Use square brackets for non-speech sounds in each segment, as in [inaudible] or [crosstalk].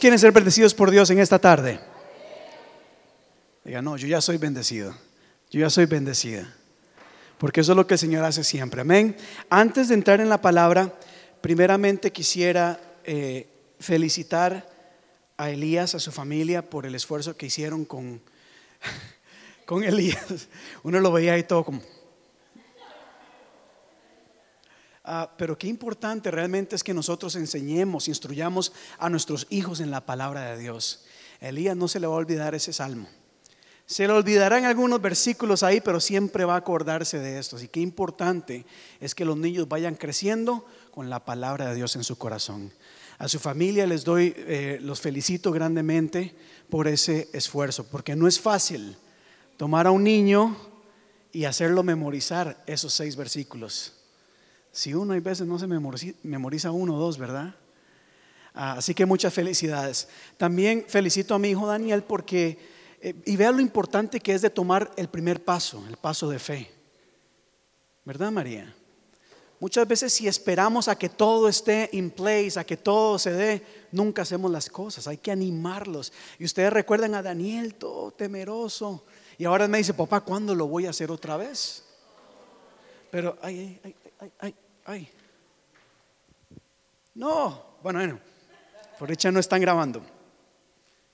quieren ser bendecidos por Dios en esta tarde? Diga, no, yo ya soy bendecido. Yo ya soy bendecida. Porque eso es lo que el Señor hace siempre. Amén. Antes de entrar en la palabra, primeramente quisiera eh, felicitar a Elías, a su familia, por el esfuerzo que hicieron con, [laughs] con Elías. Uno lo veía ahí todo como... Ah, pero qué importante realmente es que nosotros enseñemos, instruyamos a nuestros hijos en la palabra de Dios. Elías no se le va a olvidar ese salmo. Se le olvidarán algunos versículos ahí, pero siempre va a acordarse de esto. Y qué importante es que los niños vayan creciendo con la palabra de Dios en su corazón. A su familia les doy, eh, los felicito grandemente por ese esfuerzo, porque no es fácil tomar a un niño y hacerlo memorizar esos seis versículos. Si uno hay veces no se memoriza, uno o dos, ¿verdad? Ah, así que muchas felicidades. También felicito a mi hijo Daniel porque, eh, y vea lo importante que es de tomar el primer paso, el paso de fe. ¿Verdad, María? Muchas veces si esperamos a que todo esté in place, a que todo se dé, nunca hacemos las cosas. Hay que animarlos. Y ustedes recuerdan a Daniel todo temeroso. Y ahora me dice, papá, ¿cuándo lo voy a hacer otra vez? Pero, ay, ay, ay, ay, ay. No, bueno, bueno, por hecho no están grabando.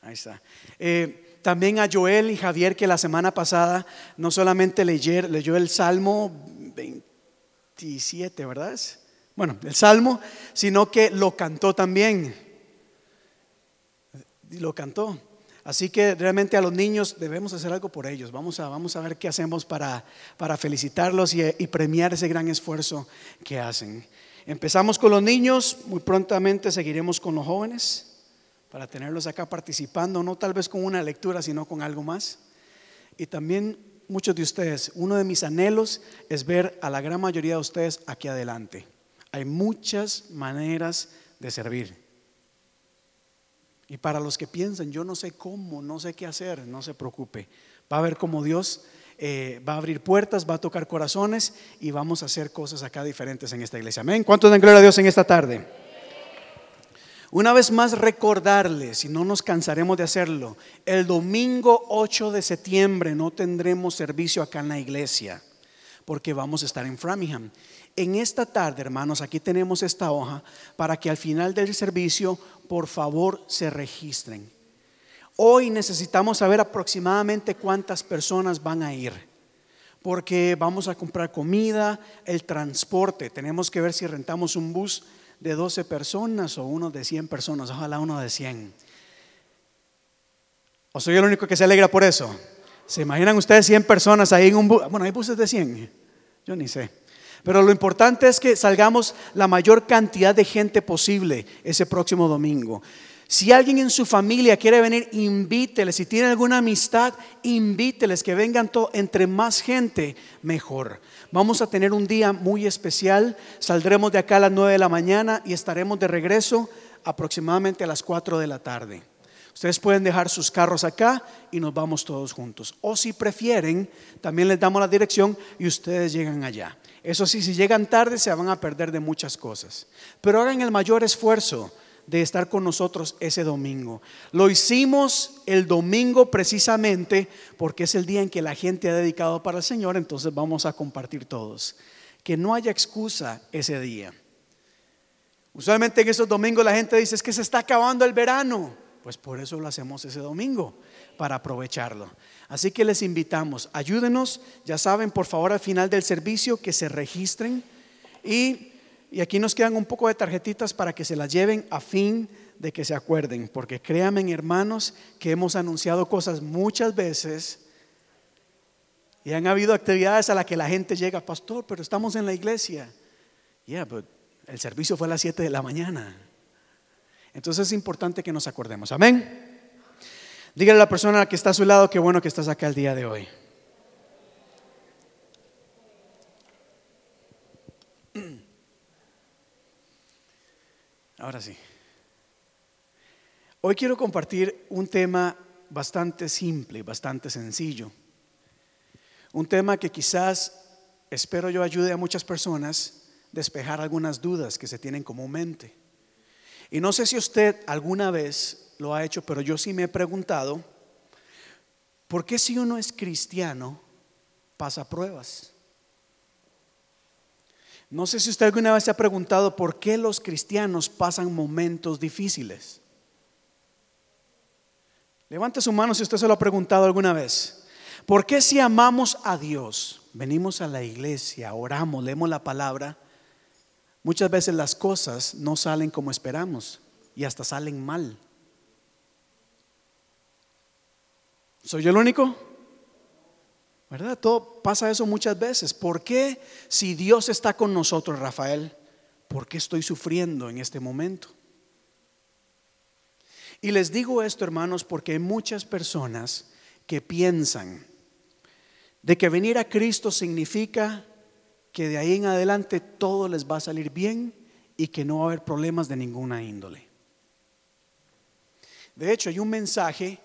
Ahí está. Eh, también a Joel y Javier que la semana pasada no solamente leyer, leyó el Salmo 27, ¿verdad? Bueno, el Salmo, sino que lo cantó también. Lo cantó. Así que realmente a los niños debemos hacer algo por ellos. Vamos a, vamos a ver qué hacemos para, para felicitarlos y, y, premiar ese gran esfuerzo que hacen. Empezamos con los niños, muy prontamente seguiremos con los jóvenes para tenerlos acá participando, no tal vez con una lectura, sino con algo más. Y también muchos de ustedes, uno de mis anhelos es ver a la gran mayoría de ustedes aquí adelante. Hay muchas maneras de servir. Y para los que piensan, yo no sé cómo, no sé qué hacer, no se preocupe. Va a ver cómo Dios eh, va a abrir puertas, va a tocar corazones y vamos a hacer cosas acá diferentes en esta iglesia. Amén. ¿Cuántos dan gloria a Dios en esta tarde? Una vez más recordarles, y no nos cansaremos de hacerlo, el domingo 8 de septiembre no tendremos servicio acá en la iglesia, porque vamos a estar en Framingham. En esta tarde, hermanos, aquí tenemos esta hoja para que al final del servicio, por favor, se registren. Hoy necesitamos saber aproximadamente cuántas personas van a ir, porque vamos a comprar comida, el transporte. Tenemos que ver si rentamos un bus de 12 personas o uno de 100 personas, ojalá uno de 100. ¿O soy el único que se alegra por eso? ¿Se imaginan ustedes 100 personas ahí en un bus? Bueno, hay buses de 100, yo ni sé. Pero lo importante es que salgamos la mayor cantidad de gente posible ese próximo domingo. Si alguien en su familia quiere venir, invíteles. Si tiene alguna amistad, invíteles que vengan todo. Entre más gente, mejor. Vamos a tener un día muy especial. Saldremos de acá a las 9 de la mañana y estaremos de regreso aproximadamente a las 4 de la tarde. Ustedes pueden dejar sus carros acá y nos vamos todos juntos. O si prefieren, también les damos la dirección y ustedes llegan allá. Eso sí, si llegan tarde se van a perder de muchas cosas. Pero hagan el mayor esfuerzo de estar con nosotros ese domingo. Lo hicimos el domingo precisamente porque es el día en que la gente ha dedicado para el Señor, entonces vamos a compartir todos. Que no haya excusa ese día. Usualmente en esos domingos la gente dice es que se está acabando el verano. Pues por eso lo hacemos ese domingo, para aprovecharlo. Así que les invitamos, ayúdenos, ya saben, por favor al final del servicio que se registren y, aquí nos quedan un poco de tarjetitas para que se las lleven a fin de que se acuerden, porque créanme hermanos que hemos anunciado cosas muchas veces y han habido actividades a las que la gente llega, pastor, pero estamos en la iglesia. Yeah, but el servicio fue a las 7 de la mañana. Entonces es importante que nos acordemos. Amén. Dígale a la persona que está a su lado que bueno que estás acá el día de hoy. [clears throat] Ahora sí. Hoy quiero compartir un tema bastante simple, bastante sencillo. Un tema que quizás, espero yo, ayude a muchas personas despejar algunas dudas que se tienen comúnmente. Y no sé si usted alguna vez lo ha hecho, pero yo sí me he preguntado, ¿por qué si uno es cristiano pasa pruebas? No sé si usted alguna vez se ha preguntado por qué los cristianos pasan momentos difíciles. Levante su mano si usted se lo ha preguntado alguna vez. ¿Por qué si amamos a Dios, venimos a la iglesia, oramos, leemos la palabra, muchas veces las cosas no salen como esperamos y hasta salen mal? ¿Soy yo el único? ¿Verdad? Todo pasa eso muchas veces. ¿Por qué si Dios está con nosotros, Rafael? ¿Por qué estoy sufriendo en este momento? Y les digo esto, hermanos, porque hay muchas personas que piensan de que venir a Cristo significa que de ahí en adelante todo les va a salir bien y que no va a haber problemas de ninguna índole. De hecho, hay un mensaje,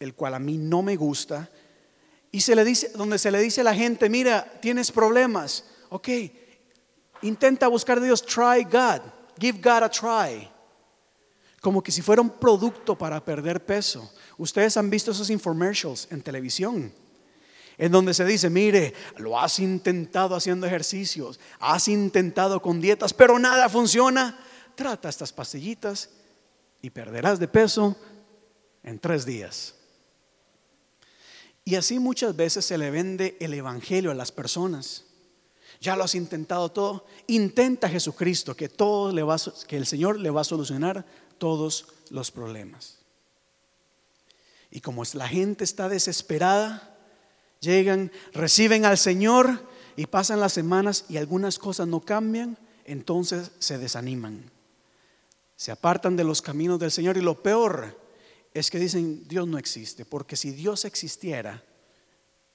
el cual a mí no me gusta, y se le dice, donde se le dice a la gente, mira, tienes problemas, ok, intenta buscar a Dios, try God, give God a try. Como que si fuera un producto para perder peso. Ustedes han visto esos infomercials en televisión, en donde se dice, mire, lo has intentado haciendo ejercicios, has intentado con dietas, pero nada funciona. Trata estas pastillitas y perderás de peso en tres días. Y así muchas veces se le vende el Evangelio a las personas. Ya lo has intentado todo. Intenta Jesucristo que, todo le va, que el Señor le va a solucionar todos los problemas. Y como la gente está desesperada, llegan, reciben al Señor y pasan las semanas y algunas cosas no cambian, entonces se desaniman. Se apartan de los caminos del Señor y lo peor es que dicen, Dios no existe, porque si Dios existiera,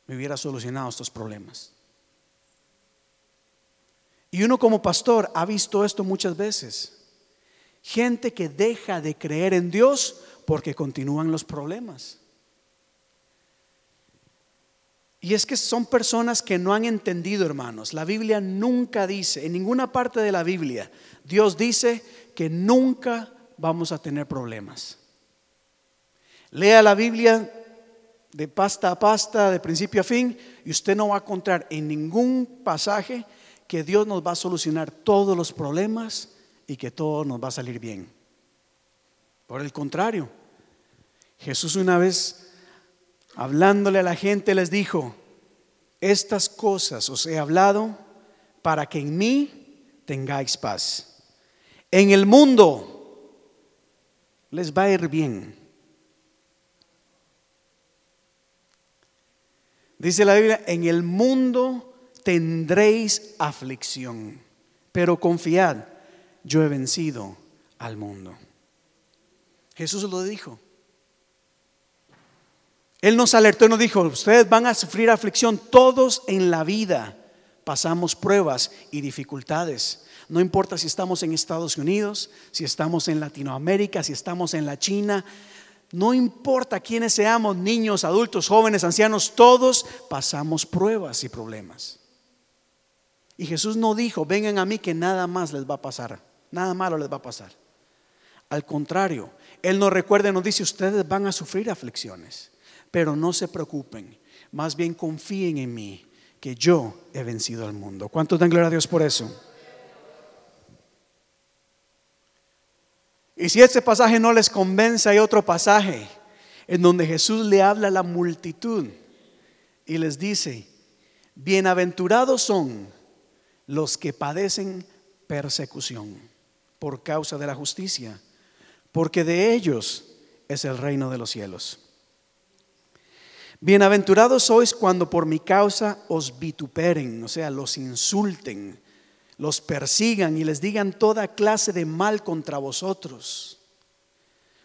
me hubiera solucionado estos problemas. Y uno como pastor ha visto esto muchas veces. Gente que deja de creer en Dios porque continúan los problemas. Y es que son personas que no han entendido, hermanos. La Biblia nunca dice, en ninguna parte de la Biblia, Dios dice que nunca vamos a tener problemas. Lea la Biblia de pasta a pasta, de principio a fin, y usted no va a encontrar en ningún pasaje que Dios nos va a solucionar todos los problemas y que todo nos va a salir bien. Por el contrario, Jesús una vez hablándole a la gente les dijo, estas cosas os he hablado para que en mí tengáis paz. En el mundo les va a ir bien Dice la Biblia, en el mundo tendréis aflicción, pero confiad, yo he vencido al mundo. Jesús lo dijo. Él nos alertó y nos dijo, ustedes van a sufrir aflicción, todos en la vida pasamos pruebas y dificultades. No importa si estamos en Estados Unidos, si estamos en Latinoamérica, si estamos en la China, no importa quiénes seamos, niños, adultos, jóvenes, ancianos, todos pasamos pruebas y problemas. Y Jesús no dijo, vengan a mí que nada más les va a pasar, nada malo les va a pasar. Al contrario, Él nos recuerda y nos dice, ustedes van a sufrir aflicciones, pero no se preocupen, más bien confíen en mí, que yo he vencido al mundo. ¿Cuántos dan gloria a Dios por eso? Y si este pasaje no les convence, hay otro pasaje en donde Jesús le habla a la multitud y les dice, bienaventurados son los que padecen persecución por causa de la justicia, porque de ellos es el reino de los cielos. Bienaventurados sois cuando por mi causa os vituperen, o sea, los insulten, los persigan y les digan toda clase de mal contra vosotros.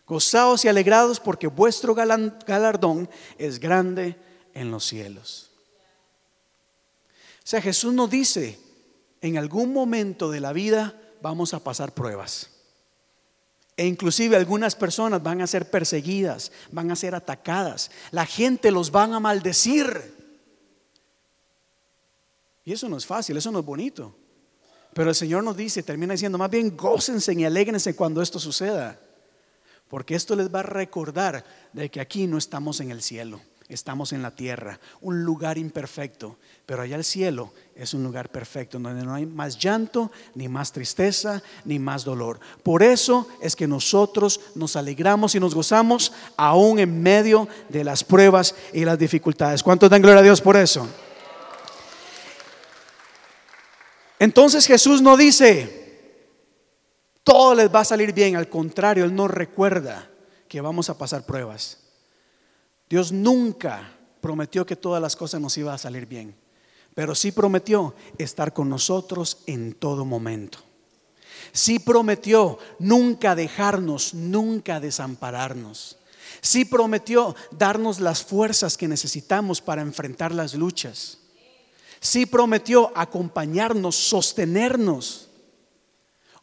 Gozaos y alegrados porque vuestro galardón es grande en los cielos. O sea, Jesús nos dice, en algún momento de la vida vamos a pasar pruebas. E inclusive algunas personas van a ser perseguidas, van a ser atacadas. La gente los van a maldecir. Y eso no es fácil, eso no es bonito. Pero el Señor nos dice, termina diciendo, más bien gócense y alegrense cuando esto suceda. Porque esto les va a recordar de que aquí no estamos en el cielo, estamos en la tierra, un lugar imperfecto, pero allá el cielo es un lugar perfecto, donde no hay más llanto, ni más tristeza, ni más dolor. Por eso es que nosotros nos alegramos y nos gozamos aún en medio de las pruebas y las dificultades. ¿Cuántos dan gloria a Dios por eso? Entonces Jesús no dice, todo les va a salir bien. Al contrario, Él nos recuerda que vamos a pasar pruebas. Dios nunca prometió que todas las cosas nos iban a salir bien, pero sí prometió estar con nosotros en todo momento. Sí prometió nunca dejarnos, nunca desampararnos. Sí prometió darnos las fuerzas que necesitamos para enfrentar las luchas. Sí prometió acompañarnos, sostenernos.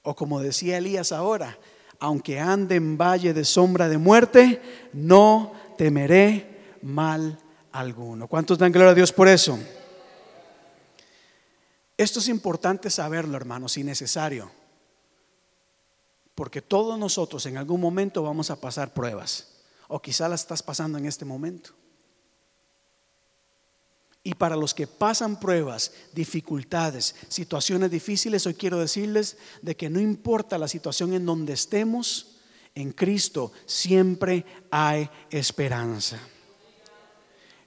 O como decía Elías ahora, aunque ande en valle de sombra de muerte, no temeré mal alguno. ¿Cuántos dan gloria a Dios por eso? Esto es importante saberlo, hermanos, y necesario. Porque todos nosotros en algún momento vamos a pasar pruebas. O quizá las estás pasando en este momento. Y para los que pasan pruebas, dificultades, situaciones difíciles, hoy quiero decirles de que no importa la situación en donde estemos, en Cristo siempre hay esperanza.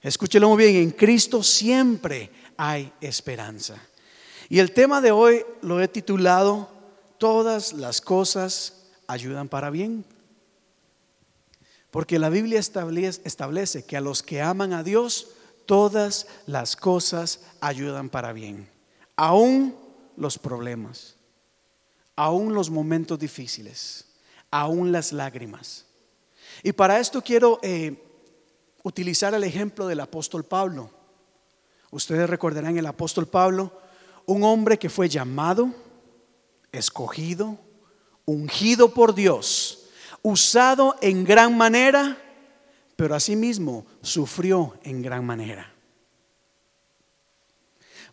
Escúchelo muy bien, en Cristo siempre hay esperanza. Y el tema de hoy lo he titulado Todas las cosas ayudan para bien. Porque la Biblia establece, que a los que aman a Dios, todas las cosas ayudan para bien, aún los problemas, aún los momentos difíciles, aún las lágrimas. Y para esto quiero eh, utilizar el ejemplo del apóstol Pablo. Ustedes recordarán el apóstol Pablo, un hombre que fue llamado, escogido, ungido por Dios, usado en gran manera pero asimismo sufrió en gran manera.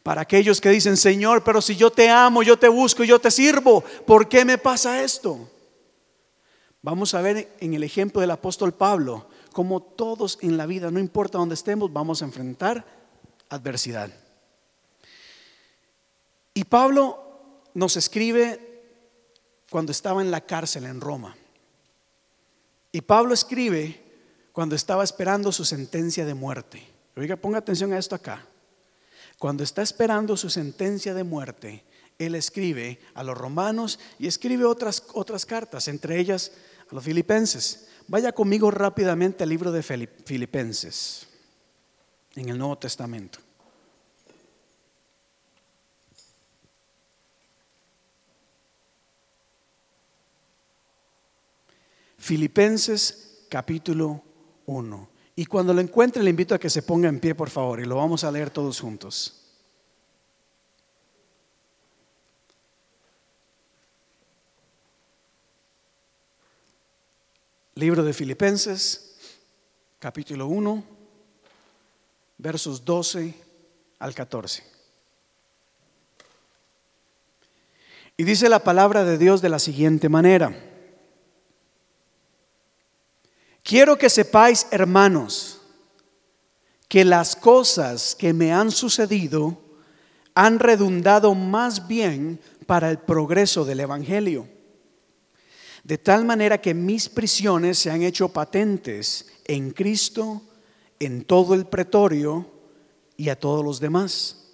Para aquellos que dicen, Señor, pero si yo te amo, yo te busco, yo te sirvo, ¿por qué me pasa esto? Vamos a ver en el ejemplo del apóstol Pablo, como todos en la vida, no importa dónde estemos, vamos a enfrentar adversidad. Y Pablo nos escribe cuando estaba en la cárcel en Roma. Y Pablo escribe cuando estaba esperando su sentencia de muerte. Oiga, ponga atención a esto acá. Cuando está esperando su sentencia de muerte, él escribe a los romanos y escribe otras, otras cartas, entre ellas a los filipenses. Vaya conmigo rápidamente al libro de Filipenses, en el Nuevo Testamento. Filipenses capítulo uno. Y cuando lo encuentre, le invito a que se ponga en pie, por favor, y lo vamos a leer todos juntos. Libro de Filipenses, capítulo 1, versos 12 al 14. Y dice la palabra de Dios de la siguiente manera. Quiero que sepáis, hermanos, que las cosas que me han sucedido han redundado más bien para el progreso del Evangelio. De tal manera que mis prisiones se han hecho patentes en Cristo, en todo el pretorio y a todos los demás.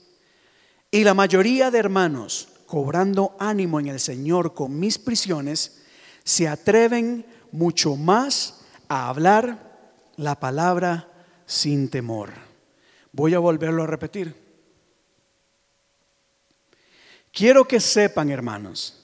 Y la mayoría de hermanos, cobrando ánimo en el Señor con mis prisiones, se atreven mucho más a hablar la palabra sin temor. Voy a volverlo a repetir. Quiero que sepan, hermanos,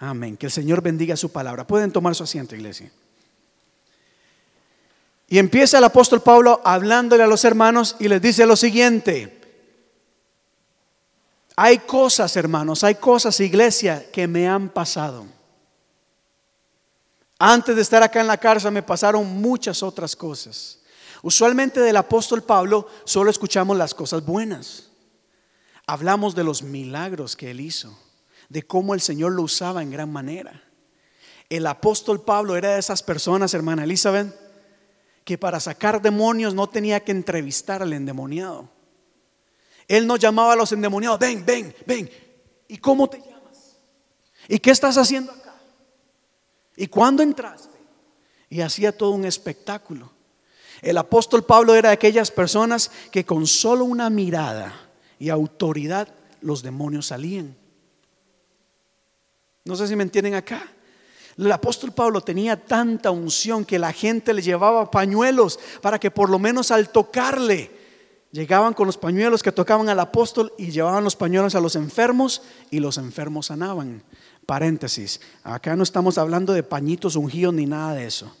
Amén. Que el Señor bendiga su palabra. Pueden tomar su asiento, iglesia. Y empieza el apóstol Pablo hablándole a los hermanos y les dice lo siguiente. Hay cosas, hermanos, hay cosas, iglesia, que me han pasado. Antes de estar acá en la cárcel me pasaron muchas otras cosas. Usualmente del apóstol Pablo solo escuchamos las cosas buenas. Hablamos de los milagros que él hizo, de cómo el Señor lo usaba en gran manera. El apóstol Pablo era de esas personas, hermana Elizabeth, que para sacar demonios no tenía que entrevistar al endemoniado. Él no llamaba a los endemoniados, ven, ven, ven. ¿Y cómo te llamas? ¿Y qué estás haciendo acá? ¿Y cuándo entraste? Y hacía todo un espectáculo. El apóstol Pablo era de aquellas personas que con solo una mirada y autoridad los demonios salían. No sé si me entienden acá. El apóstol Pablo tenía tanta unción que la gente le llevaba pañuelos para que por lo menos al tocarle llegaban con los pañuelos que tocaban al apóstol y llevaban los pañuelos a los enfermos y los enfermos sanaban. Paréntesis, acá no estamos hablando de pañitos ungidos ni nada de eso.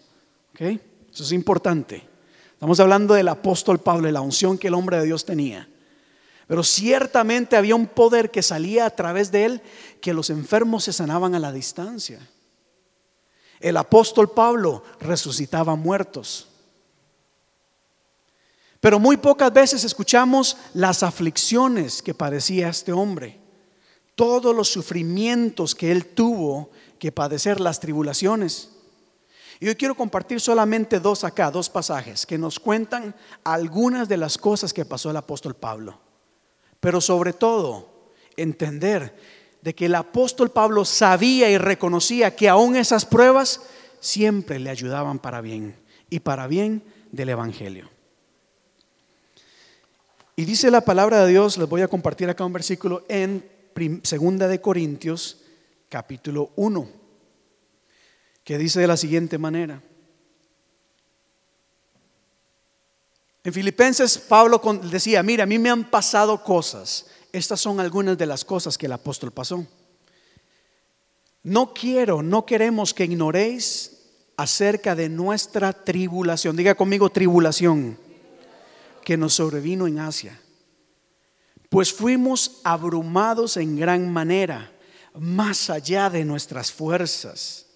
Eso es importante. Estamos hablando del apóstol Pablo la unción que el hombre de Dios tenía. Pero ciertamente había un poder que salía a través de él que los enfermos se sanaban a la distancia. El apóstol Pablo resucitaba muertos. Pero muy pocas veces escuchamos las aflicciones que padecía este hombre, todos los sufrimientos que él tuvo que padecer, las tribulaciones. Y hoy quiero compartir solamente dos acá, dos pasajes que nos cuentan algunas de las cosas que pasó el apóstol Pablo. Pero sobre todo, entender de que el apóstol Pablo sabía y reconocía que aún esas pruebas siempre le ayudaban para bien y para bien del Evangelio. Y dice la palabra de Dios, les voy a compartir acá un versículo en Segunda de Corintios, capítulo 1 que dice de la siguiente manera. En Filipenses Pablo decía, mira, a mí me han pasado cosas. Estas son algunas de las cosas que el apóstol pasó. No quiero, no queremos que ignoréis acerca de nuestra tribulación. Diga conmigo tribulación que nos sobrevino en Asia. Pues fuimos abrumados en gran manera, más allá de nuestras fuerzas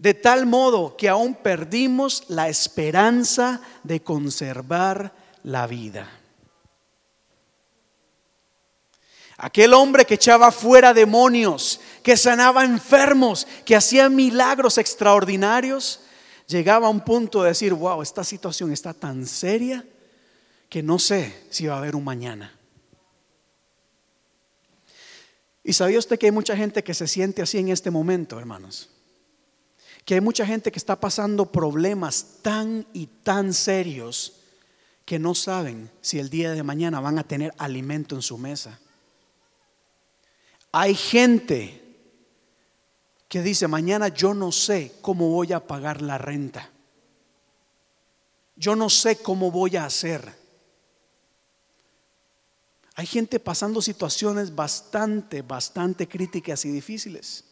de tal modo que aún perdimos la esperanza de conservar la vida. Aquel hombre que echaba fuera demonios, que sanaba enfermos, que hacía milagros extraordinarios, llegaba a un punto de decir, wow, esta situación está tan seria que no sé si va a haber un mañana. ¿Y sabía usted que hay mucha gente que se siente así en este momento, hermanos? Que hay mucha gente que está pasando problemas tan y tan serios que no saben si el día de mañana van a tener alimento en su mesa. Hay gente que dice, mañana yo no sé cómo voy a pagar la renta. Yo no sé cómo voy a hacer. Hay gente pasando situaciones bastante, bastante críticas y difíciles.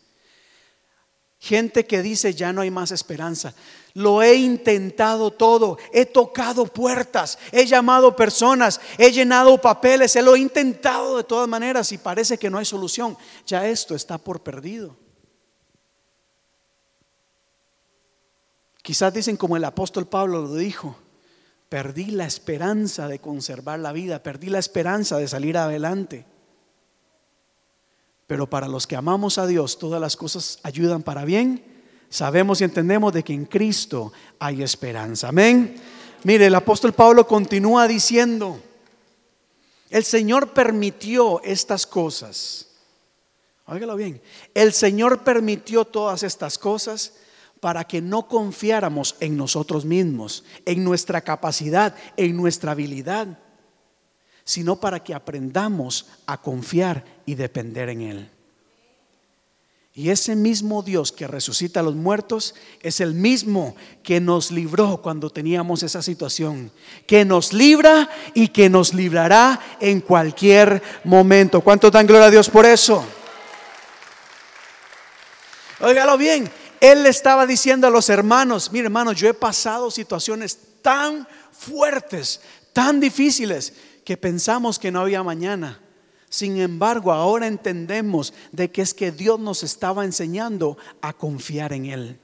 Gente que dice, ya no hay más esperanza. Lo he intentado todo, he tocado puertas, he llamado personas, he llenado papeles, he lo he intentado de todas maneras y parece que no hay solución. Ya esto está por perdido. Quizás dicen como el apóstol Pablo lo dijo, perdí la esperanza de conservar la vida, perdí la esperanza de salir adelante. Pero para los que amamos a Dios, todas las cosas ayudan para bien. Sabemos y entendemos de que en Cristo hay esperanza. Amén. Mire, el apóstol Pablo continúa diciendo, el Señor permitió estas cosas. Óigalo bien. El Señor permitió todas estas cosas para que no confiáramos en nosotros mismos, en nuestra capacidad, en nuestra habilidad sino para que aprendamos a confiar y depender en Él. Y ese mismo Dios que resucita a los muertos es el mismo que nos libró cuando teníamos esa situación, que nos libra y que nos librará en cualquier momento. ¿Cuánto dan gloria a Dios por eso? Óigalo bien, él estaba diciendo a los hermanos, mire hermanos, yo he pasado situaciones tan fuertes, tan difíciles, que pensamos que no había mañana. Sin embargo, ahora entendemos de que es que Dios nos estaba enseñando a confiar en Él.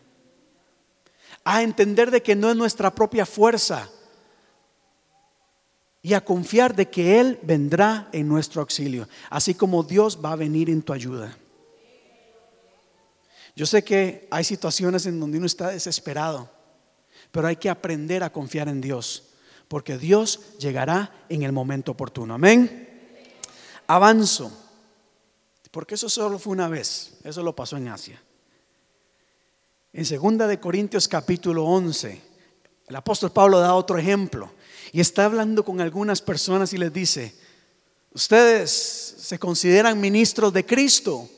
A entender de que no es nuestra propia fuerza. Y a confiar de que Él vendrá en nuestro auxilio. Así como Dios va a venir en tu ayuda. Yo sé que hay situaciones en donde uno está desesperado. Pero hay que aprender a confiar en Dios. Porque Dios llegará en el momento oportuno. Amén avanzo. Porque eso solo fue una vez, eso lo pasó en Asia. En segunda de Corintios capítulo 11, el apóstol Pablo da otro ejemplo y está hablando con algunas personas y les dice, ustedes se consideran ministros de Cristo,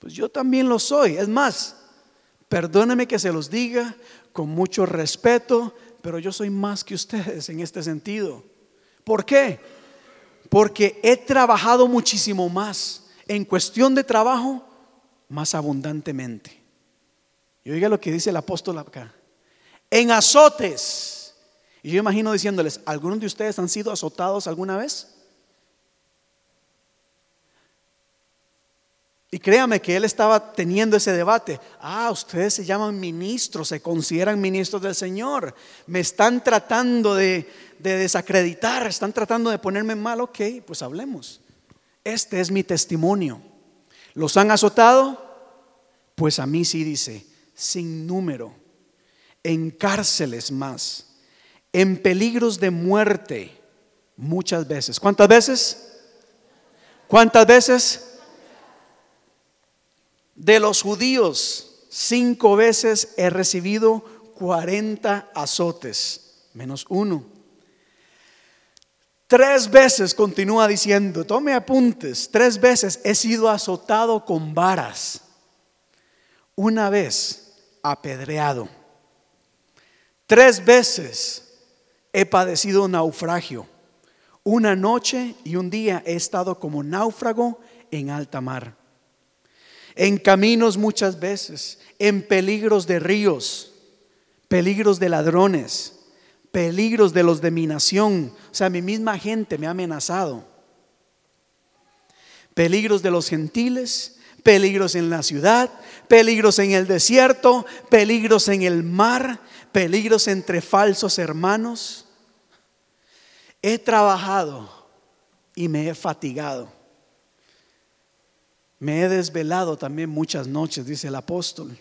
pues yo también lo soy. Es más, perdónenme que se los diga con mucho respeto, pero yo soy más que ustedes en este sentido. ¿Por qué? porque he trabajado muchísimo más en cuestión de trabajo, más abundantemente. Y oiga lo que dice el apóstol acá. En azotes. Y yo imagino diciéndoles, ¿algunos de ustedes han sido azotados alguna vez? Y créame que él estaba teniendo ese debate. Ah, ustedes se llaman ministros, se consideran ministros del Señor. Me están tratando de, desacreditar, están tratando de ponerme mal. Ok, pues hablemos. Este es mi testimonio. ¿Los han azotado? Pues a mí sí dice, sin número, en cárceles más, en peligros de muerte, muchas veces. ¿Cuántas veces? ¿Cuántas veces? De los judíos, cinco veces he recibido 40 azotes, menos uno. Tres veces, continúa diciendo, tome apuntes, tres veces he sido azotado con varas. Una vez apedreado. Tres veces he padecido naufragio. Una noche y un día he estado como náufrago en alta mar en caminos muchas veces, en peligros de ríos, peligros de ladrones, peligros de los de mi nación. O sea, mi misma gente me ha amenazado. Peligros de los gentiles, peligros en la ciudad, peligros en el desierto, peligros en el mar, peligros entre falsos hermanos. He trabajado y me he fatigado me he desvelado también muchas noches, dice el apóstol.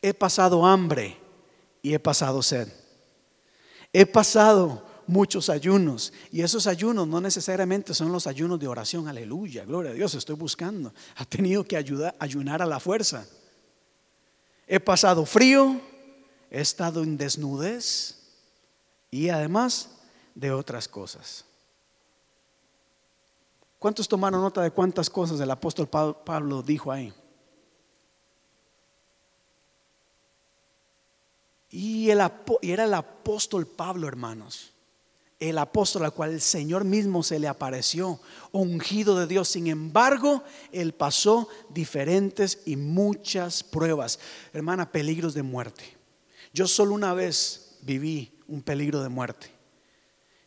He pasado hambre y he pasado sed. He pasado muchos ayunos y esos ayunos no necesariamente son los ayunos de oración, aleluya, gloria a Dios, estoy buscando. Ha tenido que ayudar, ayunar a la fuerza. He pasado frío, he estado en desnudez y además de otras cosas. ¿Cuántos tomaron nota de cuántas cosas el apóstol Pablo dijo ahí? Y, era el apóstol Pablo, hermanos. El apóstol al cual el Señor mismo se le apareció, ungido de Dios. Sin embargo, él pasó diferentes y muchas pruebas. Hermana, peligros de muerte. Yo solo una vez viví un peligro de muerte.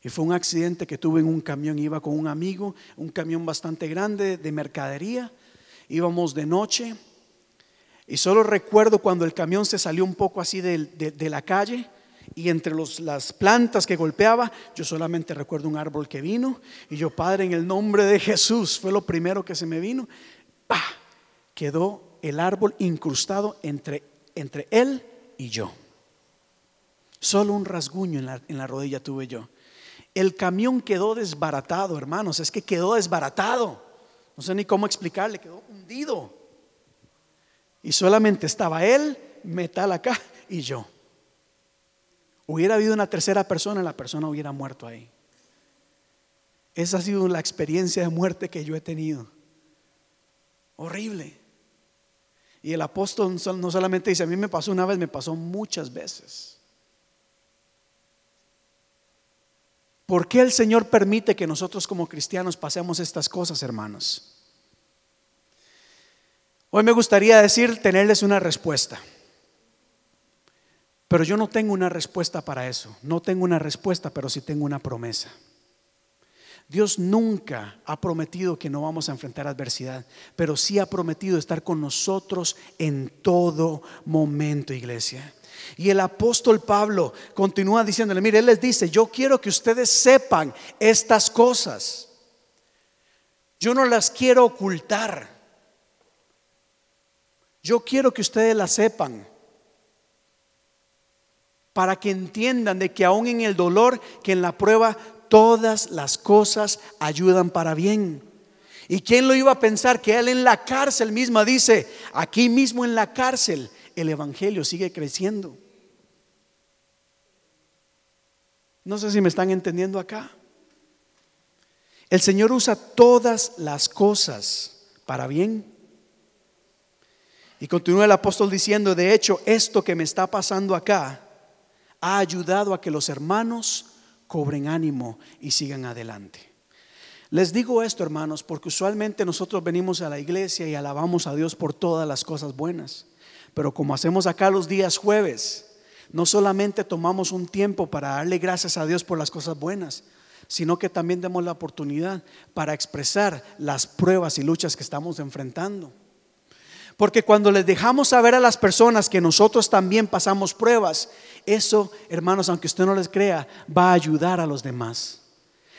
Y fue un accidente que tuve en un camión, iba con un amigo, un camión bastante grande de mercadería, íbamos de noche y solo recuerdo cuando el camión se salió un poco así de, la calle y entre las plantas que golpeaba, yo solamente recuerdo un árbol que vino y yo, Padre, en el nombre de Jesús, fue lo primero que se me vino, ¡pah! quedó el árbol incrustado entre, él y yo. Solo un rasguño en la rodilla tuve yo. El camión quedó desbaratado, hermanos, es que quedó desbaratado. No sé ni cómo explicarle, quedó hundido. Y solamente estaba él, metal acá y yo. Hubiera habido una tercera persona, la persona hubiera muerto ahí. Esa ha sido la experiencia de muerte que yo he tenido. Horrible. Y el apóstol no solamente dice, a mí me pasó una vez, me pasó muchas veces. ¿Por qué el Señor permite que nosotros como cristianos pasemos estas cosas, hermanos? Hoy me gustaría decir, tenerles una respuesta. Pero yo no tengo una respuesta para eso. No tengo una respuesta, pero sí tengo una promesa. Dios nunca ha prometido que no vamos a enfrentar adversidad, pero sí ha prometido estar con nosotros en todo momento, iglesia. Y el apóstol Pablo continúa diciéndole, mire, él les dice, yo quiero que ustedes sepan estas cosas. Yo no las quiero ocultar. Yo quiero que ustedes las sepan para que entiendan de que aún en el dolor, que en la prueba, todas las cosas ayudan para bien. ¿Y quién lo iba a pensar? Que él en la cárcel misma dice, aquí mismo en la cárcel, el Evangelio sigue creciendo. No sé si me están entendiendo acá. El Señor usa todas las cosas para bien. Y continúa el apóstol diciendo, de hecho, esto que me está pasando acá ha ayudado a que los hermanos cobren ánimo y sigan adelante. Les digo esto, hermanos, porque usualmente nosotros venimos a la iglesia y alabamos a Dios por todas las cosas buenas. Pero como hacemos acá los días jueves, no solamente tomamos un tiempo para darle gracias a Dios por las cosas buenas, sino que también demos la oportunidad para expresar las pruebas y luchas que estamos enfrentando. Porque cuando les dejamos saber a las personas que nosotros también pasamos pruebas, eso, hermanos, aunque usted no les crea, va a ayudar a los demás.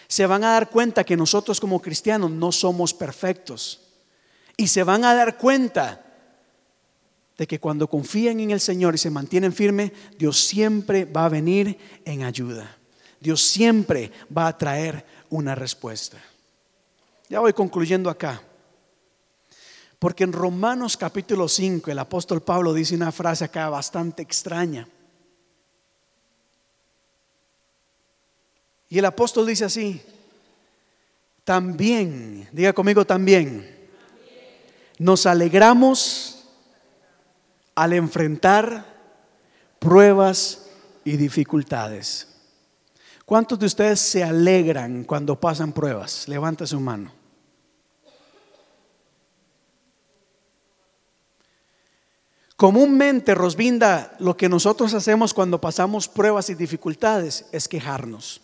Se van a dar cuenta que nosotros como cristianos no somos perfectos. Y se van a dar cuenta de que cuando confían en el Señor y se mantienen firmes, Dios siempre va a venir en ayuda. Dios siempre va a traer una respuesta. Ya voy concluyendo acá. Porque en Romanos capítulo 5 el apóstol Pablo dice una frase acá bastante extraña. Y el apóstol dice así, también, diga conmigo también, nos alegramos al enfrentar pruebas y dificultades. ¿Cuántos de ustedes se alegran cuando pasan pruebas? Levanta su mano. Comúnmente, Rosvinda, lo que nosotros hacemos cuando pasamos pruebas y dificultades es quejarnos.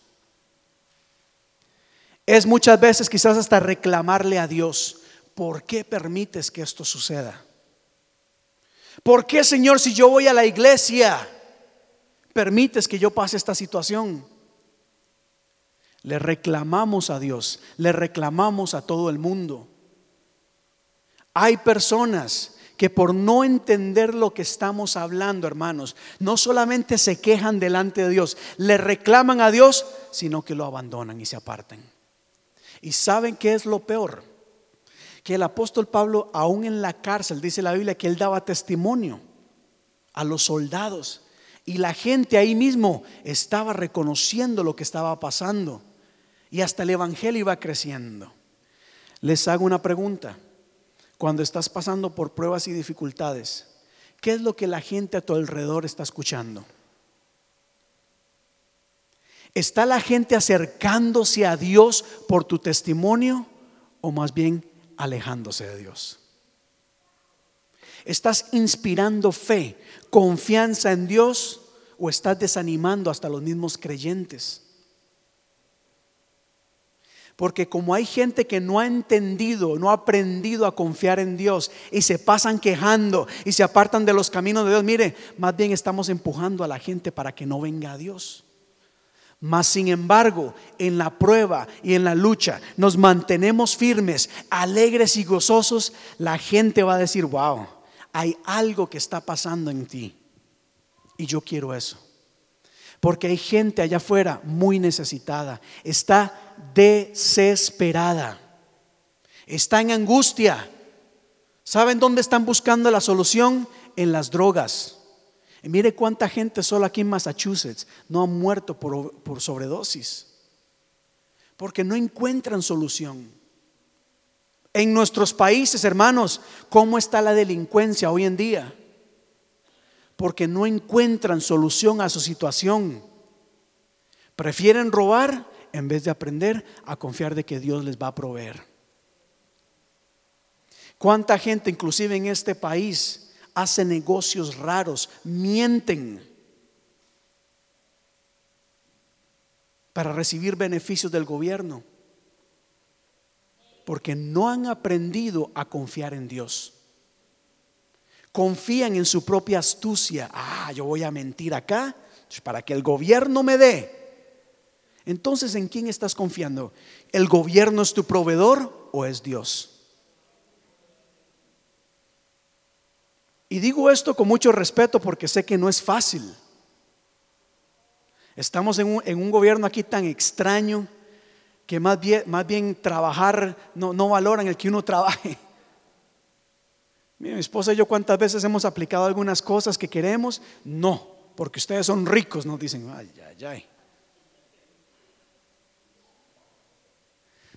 Es muchas veces quizás hasta reclamarle a Dios, ¿por qué permites que esto suceda? ¿Por qué, Señor, si yo voy a la iglesia, permites que yo pase esta situación? Le reclamamos a Dios, le reclamamos a todo el mundo. Hay personas que por no entender lo que estamos hablando, hermanos, no solamente se quejan delante de Dios, le reclaman a Dios, sino que lo abandonan y se apartan. ¿Y saben qué es lo peor? Que el apóstol Pablo, aún en la cárcel, dice la Biblia que él daba testimonio a los soldados. Y la gente ahí mismo estaba reconociendo lo que estaba pasando. Y hasta el Evangelio iba creciendo. Les hago una pregunta cuando estás pasando por pruebas y dificultades, ¿qué es lo que la gente a tu alrededor está escuchando? ¿Está la gente acercándose a Dios por tu testimonio o más bien alejándose de Dios? ¿Estás inspirando fe, confianza en Dios o estás desanimando hasta los mismos creyentes? Porque como hay gente que no ha entendido, no ha aprendido a confiar en Dios y se pasan quejando y se apartan de los caminos de Dios, mire, más bien estamos empujando a la gente para que no venga a Dios. Mas sin embargo, en la prueba y en la lucha nos mantenemos firmes, alegres y gozosos, la gente va a decir, wow, hay algo que está pasando en ti. Y yo quiero eso. Porque hay gente allá afuera muy necesitada, está desesperada, está en angustia. ¿Saben dónde están buscando la solución? En las drogas. Y mire cuánta gente solo aquí en Massachusetts no ha muerto por, por sobredosis. Porque no encuentran solución. En nuestros países, hermanos, ¿cómo está la delincuencia hoy en día? porque no encuentran solución a su situación. Prefieren robar en vez de aprender a confiar de que Dios les va a proveer. ¿Cuánta gente, inclusive en este país, hace negocios raros, mienten para recibir beneficios del gobierno? Porque no han aprendido a confiar en Dios. Confían en su propia astucia. Ah, yo voy a mentir acá para que el gobierno me dé. Entonces, ¿en quién estás confiando? ¿El gobierno es tu proveedor o es Dios? Y digo esto con mucho respeto porque sé que no es fácil. Estamos en un, gobierno aquí tan extraño que más bien, más bien trabajar no, no valoran el que uno trabaje. Mi esposa y yo cuántas veces hemos aplicado algunas cosas que queremos, no, porque ustedes son ricos, nos dicen, ay, ay, ay.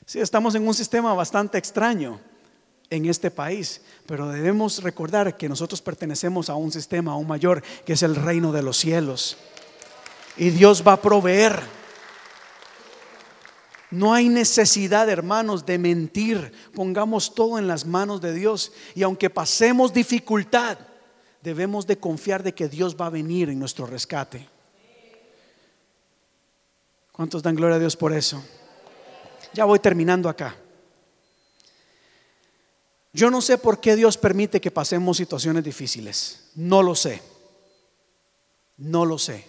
Sí, estamos en un sistema bastante extraño en este país, pero debemos recordar que nosotros pertenecemos a un sistema aún mayor, que es el reino de los cielos. Y Dios va a proveer. No hay necesidad, hermanos, de mentir. Pongamos todo en las manos de Dios. Y aunque pasemos dificultad, debemos de confiar de que Dios va a venir en nuestro rescate. ¿Cuántos dan gloria a Dios por eso? Ya voy terminando acá. Yo no sé por qué Dios permite que pasemos situaciones difíciles. No lo sé. No lo sé.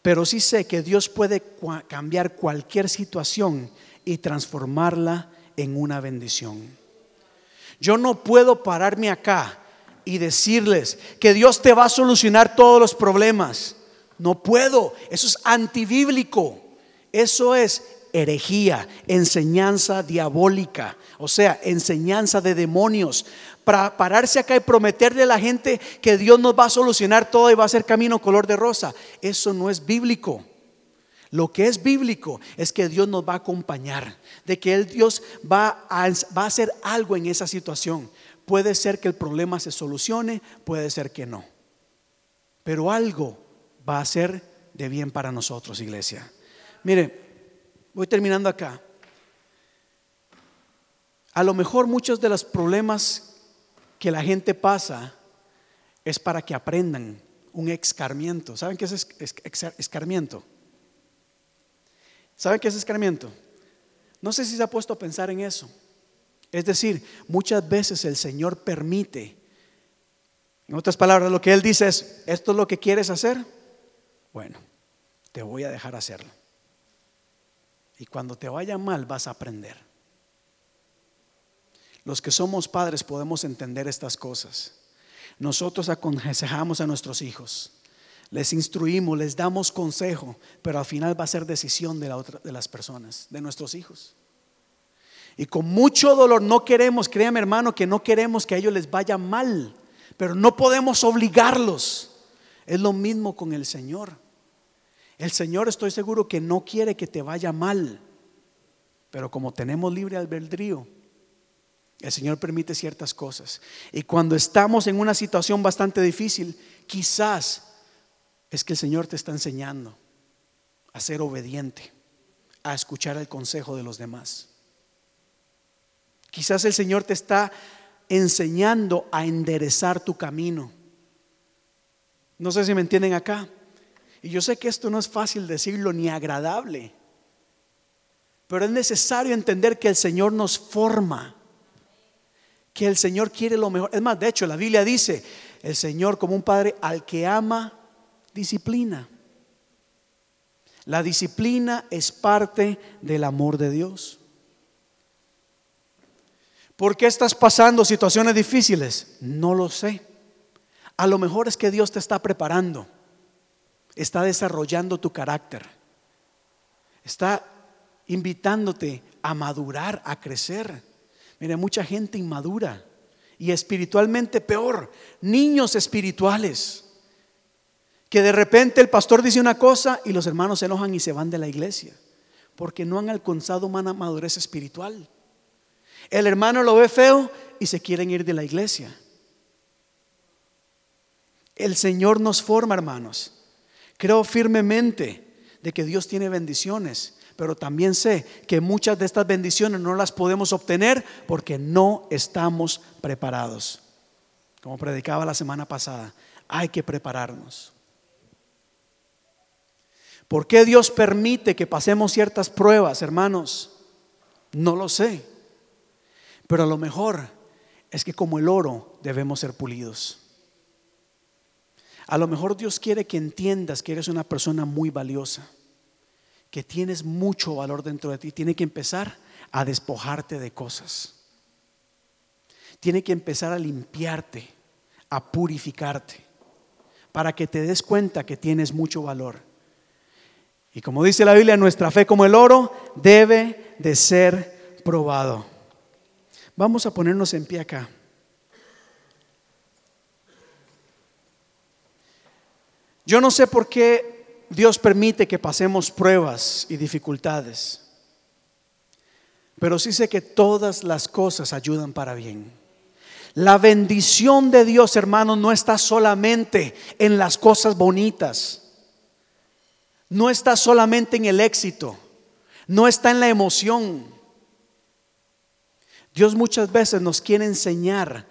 Pero sí sé que Dios puede cambiar cualquier situación y transformarla en una bendición. Yo no puedo pararme acá y decirles que Dios te va a solucionar todos los problemas. No puedo. Eso es antibíblico. Eso es herejía, enseñanza diabólica, o sea, enseñanza de demonios. Para pararse acá y prometerle a la gente que Dios nos va a solucionar todo y va a ser camino color de rosa, eso no es bíblico. Lo que es bíblico es que Dios nos va a acompañar, de que el Dios va a, va a hacer algo en esa situación. Puede ser que el problema se solucione, puede ser que no. Pero algo va a ser de bien para nosotros, iglesia. Mire, voy terminando acá. A lo mejor muchos de los problemas que la gente pasa es para que aprendan un escarmiento. ¿Saben qué es escarmiento? ¿Saben qué es escarmiento? No sé si se ha puesto a pensar en eso. Es decir, muchas veces el Señor permite, en otras palabras, lo que Él dice es, ¿esto es lo que quieres hacer? Bueno, te voy a dejar hacerlo. Y cuando te vaya mal vas a aprender. Los que somos padres podemos entender estas cosas. Nosotros aconsejamos a nuestros hijos, les instruimos, les damos consejo, pero al final va a ser decisión de, la de las personas, de nuestros hijos. Y con mucho dolor no queremos, créame hermano, que no queremos que a ellos les vaya mal, pero no podemos obligarlos. Es lo mismo con el Señor. El Señor estoy seguro que no quiere que te vaya mal, pero como tenemos libre albedrío, el Señor permite ciertas cosas. Y cuando estamos en una situación bastante difícil, quizás es que el Señor te está enseñando a ser obediente, a escuchar el consejo de los demás. Quizás el Señor te está enseñando a enderezar tu camino. No sé si me entienden acá. Y yo sé que esto no es fácil decirlo ni agradable, pero es necesario entender que el Señor nos forma, que el Señor quiere lo mejor. Es más, de hecho, la Biblia dice, el Señor como un padre al que ama, disciplina. La disciplina es parte del amor de Dios. ¿Por qué estás pasando situaciones difíciles? No lo sé. A lo mejor es que Dios te está preparando está desarrollando tu carácter, está invitándote a madurar, a crecer. Mira, mucha gente inmadura y espiritualmente peor, niños espirituales, que de repente el pastor dice una cosa y los hermanos se enojan y se van de la iglesia, porque no han alcanzado una madurez espiritual. El hermano lo ve feo y se quieren ir de la iglesia. El Señor nos forma, hermanos. Creo firmemente de que Dios tiene bendiciones, pero también sé que muchas de estas bendiciones no las podemos obtener porque no estamos preparados. Como predicaba la semana pasada, hay que prepararnos. ¿Por qué Dios permite que pasemos ciertas pruebas, hermanos? No lo sé. Pero a lo mejor es que como el oro debemos ser pulidos. A lo mejor Dios quiere que entiendas que eres una persona muy valiosa, que tienes mucho valor dentro de ti. Tiene que empezar a despojarte de cosas. Tiene que empezar a limpiarte, a purificarte, para que te des cuenta que tienes mucho valor. Y como dice la Biblia, nuestra fe como el oro debe de ser probado. Vamos a ponernos en pie acá. Yo no sé por qué Dios permite que pasemos pruebas y dificultades, pero sí sé que todas las cosas ayudan para bien. La bendición de Dios, hermano, no está solamente en las cosas bonitas, no está solamente en el éxito, no está en la emoción. Dios muchas veces nos quiere enseñar,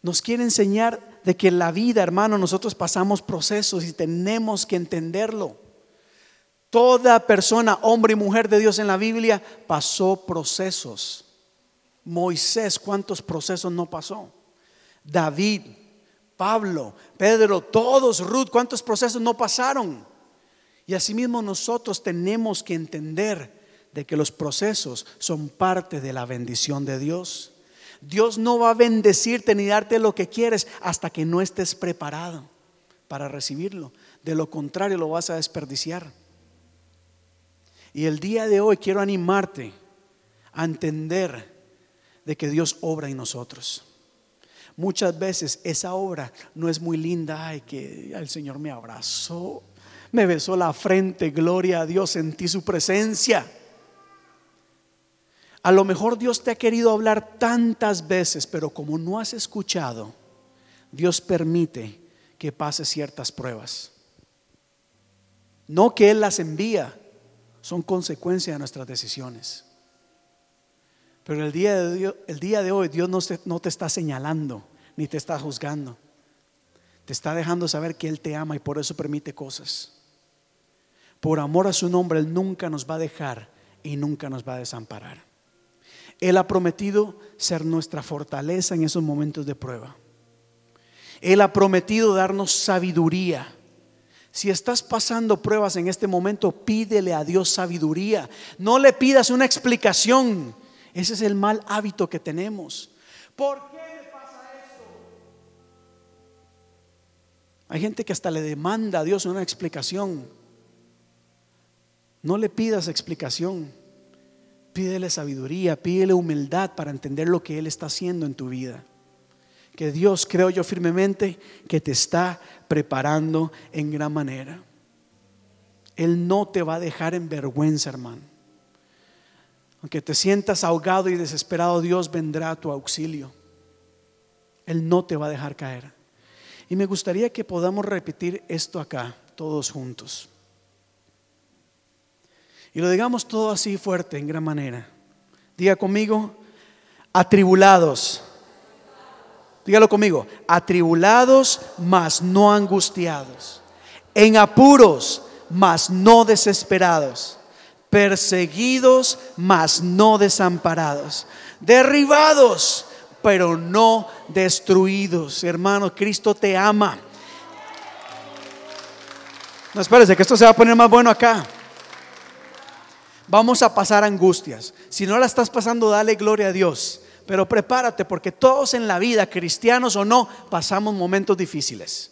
nos quiere enseñar de que la vida, hermano, nosotros pasamos procesos y tenemos que entenderlo. Toda persona, hombre y mujer de Dios en la Biblia, pasó procesos. Moisés, ¿cuántos procesos no pasó? David, Pablo, Pedro, todos, Ruth, ¿cuántos procesos no pasaron? Y asimismo nosotros tenemos que entender de que los procesos son parte de la bendición de Dios. Dios no va a bendecirte ni darte lo que quieres hasta que no estés preparado para recibirlo. De lo contrario lo vas a desperdiciar. Y el día de hoy quiero animarte a entender de que Dios obra en nosotros. Muchas veces esa obra no es muy linda, ay que el Señor me abrazó, me besó la frente, gloria a Dios, sentí su presencia. A lo mejor Dios te ha querido hablar tantas veces, pero como no has escuchado, Dios permite que pases ciertas pruebas. No que Él las envía, son consecuencia de nuestras decisiones. Pero el día de, el día de hoy Dios no, no te está señalando ni te está juzgando. Te está dejando saber que Él te ama y por eso permite cosas. Por amor a su nombre, Él nunca nos va a dejar y nunca nos va a desamparar. Él ha prometido ser nuestra fortaleza en esos momentos de prueba. Él ha prometido darnos sabiduría. Si estás pasando pruebas en este momento, pídele a Dios sabiduría. No le pidas una explicación. Ese es el mal hábito que tenemos. ¿Por qué me pasa esto? Hay gente que hasta le demanda a Dios una explicación. No le pidas explicación. Pídele sabiduría, pídele humildad para entender lo que Él está haciendo en tu vida. Que Dios, creo yo firmemente, que te está preparando en gran manera. Él no te va a dejar en vergüenza, hermano. Aunque te sientas ahogado y desesperado, Dios vendrá a tu auxilio. Él no te va a dejar caer. Y me gustaría que podamos repetir esto acá, todos juntos. Y lo digamos todo así fuerte, en gran manera. Diga conmigo, atribulados. Dígalo conmigo, atribulados, mas no angustiados. En apuros, mas no desesperados. Perseguidos, mas no desamparados. Derribados, pero no destruidos. Hermano, Cristo te ama. No espérese que esto se va a poner más bueno acá vamos a pasar angustias. Si no la estás pasando, dale gloria a Dios. Pero prepárate porque todos en la vida, cristianos o no, pasamos momentos difíciles.